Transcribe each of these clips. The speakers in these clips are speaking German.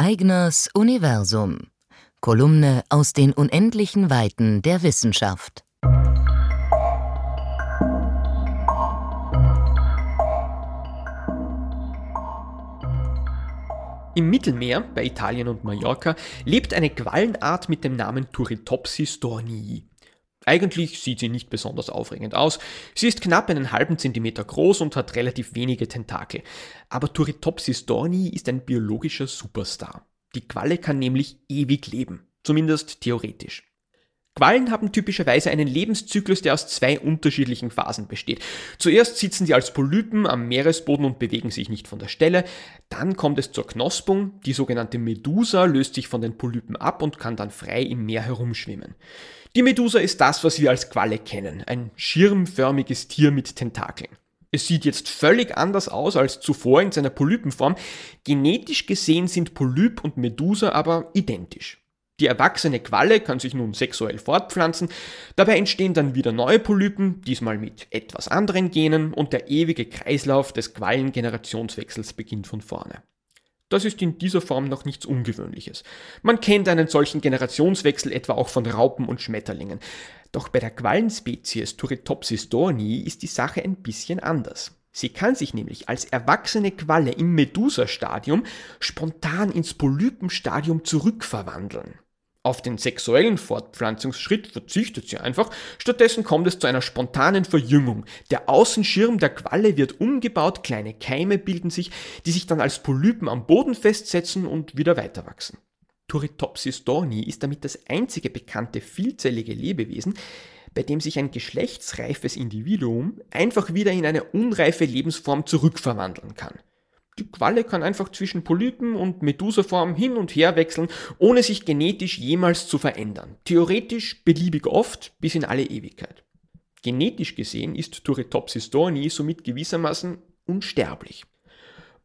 Eigners Universum. Kolumne aus den unendlichen Weiten der Wissenschaft. Im Mittelmeer, bei Italien und Mallorca, lebt eine Quallenart mit dem Namen Turritopsis dornii. Eigentlich sieht sie nicht besonders aufregend aus. Sie ist knapp einen halben Zentimeter groß und hat relativ wenige Tentakel. Aber Turritopsis dorni ist ein biologischer Superstar. Die Qualle kann nämlich ewig leben. Zumindest theoretisch. Quallen haben typischerweise einen Lebenszyklus, der aus zwei unterschiedlichen Phasen besteht. Zuerst sitzen sie als Polypen am Meeresboden und bewegen sich nicht von der Stelle. Dann kommt es zur Knospung. Die sogenannte Medusa löst sich von den Polypen ab und kann dann frei im Meer herumschwimmen. Die Medusa ist das, was wir als Qualle kennen. Ein schirmförmiges Tier mit Tentakeln. Es sieht jetzt völlig anders aus als zuvor in seiner Polypenform. Genetisch gesehen sind Polyp und Medusa aber identisch. Die erwachsene Qualle kann sich nun sexuell fortpflanzen, dabei entstehen dann wieder neue Polypen, diesmal mit etwas anderen Genen, und der ewige Kreislauf des Quallengenerationswechsels beginnt von vorne. Das ist in dieser Form noch nichts Ungewöhnliches. Man kennt einen solchen Generationswechsel etwa auch von Raupen und Schmetterlingen. Doch bei der Quallenspezies Turritopsis dorni ist die Sache ein bisschen anders. Sie kann sich nämlich als erwachsene Qualle im Medusa-Stadium spontan ins Polypenstadium zurückverwandeln. Auf den sexuellen Fortpflanzungsschritt verzichtet sie einfach, stattdessen kommt es zu einer spontanen Verjüngung. Der Außenschirm der Qualle wird umgebaut, kleine Keime bilden sich, die sich dann als Polypen am Boden festsetzen und wieder weiterwachsen. Turritopsis dorni ist damit das einzige bekannte vielzellige Lebewesen, bei dem sich ein geschlechtsreifes Individuum einfach wieder in eine unreife Lebensform zurückverwandeln kann. Die Qualle kann einfach zwischen Polypen und Medusaform hin und her wechseln, ohne sich genetisch jemals zu verändern. Theoretisch beliebig oft bis in alle Ewigkeit. Genetisch gesehen ist Turritopsis dorni somit gewissermaßen unsterblich.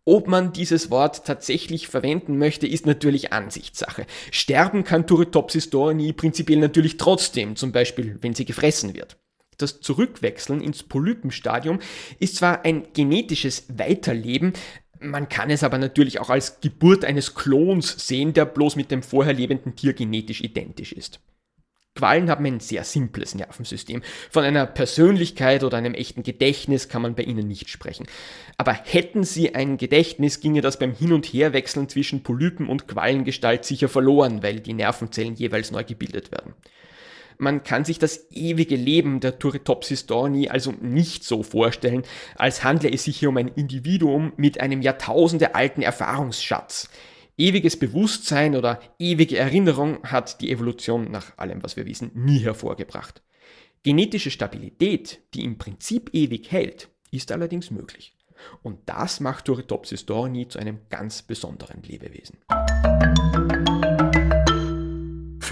Ob man dieses Wort tatsächlich verwenden möchte, ist natürlich Ansichtssache. Sterben kann Turritopsis dorni prinzipiell natürlich trotzdem, zum Beispiel wenn sie gefressen wird. Das Zurückwechseln ins Polypenstadium ist zwar ein genetisches Weiterleben, man kann es aber natürlich auch als Geburt eines Klons sehen, der bloß mit dem vorher lebenden Tier genetisch identisch ist. Quallen haben ein sehr simples Nervensystem. Von einer Persönlichkeit oder einem echten Gedächtnis kann man bei ihnen nicht sprechen. Aber hätten sie ein Gedächtnis, ginge das beim Hin- und Herwechseln zwischen Polypen und Quallengestalt sicher verloren, weil die Nervenzellen jeweils neu gebildet werden. Man kann sich das ewige Leben der Turritopsis dorni also nicht so vorstellen, als handle es sich hier um ein Individuum mit einem jahrtausendealten Erfahrungsschatz. Ewiges Bewusstsein oder ewige Erinnerung hat die Evolution nach allem, was wir wissen, nie hervorgebracht. Genetische Stabilität, die im Prinzip ewig hält, ist allerdings möglich. Und das macht Turritopsis dorni zu einem ganz besonderen Lebewesen.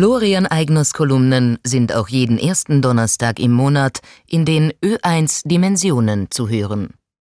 Florian Eigners Kolumnen sind auch jeden ersten Donnerstag im Monat in den Ö1 Dimensionen zu hören.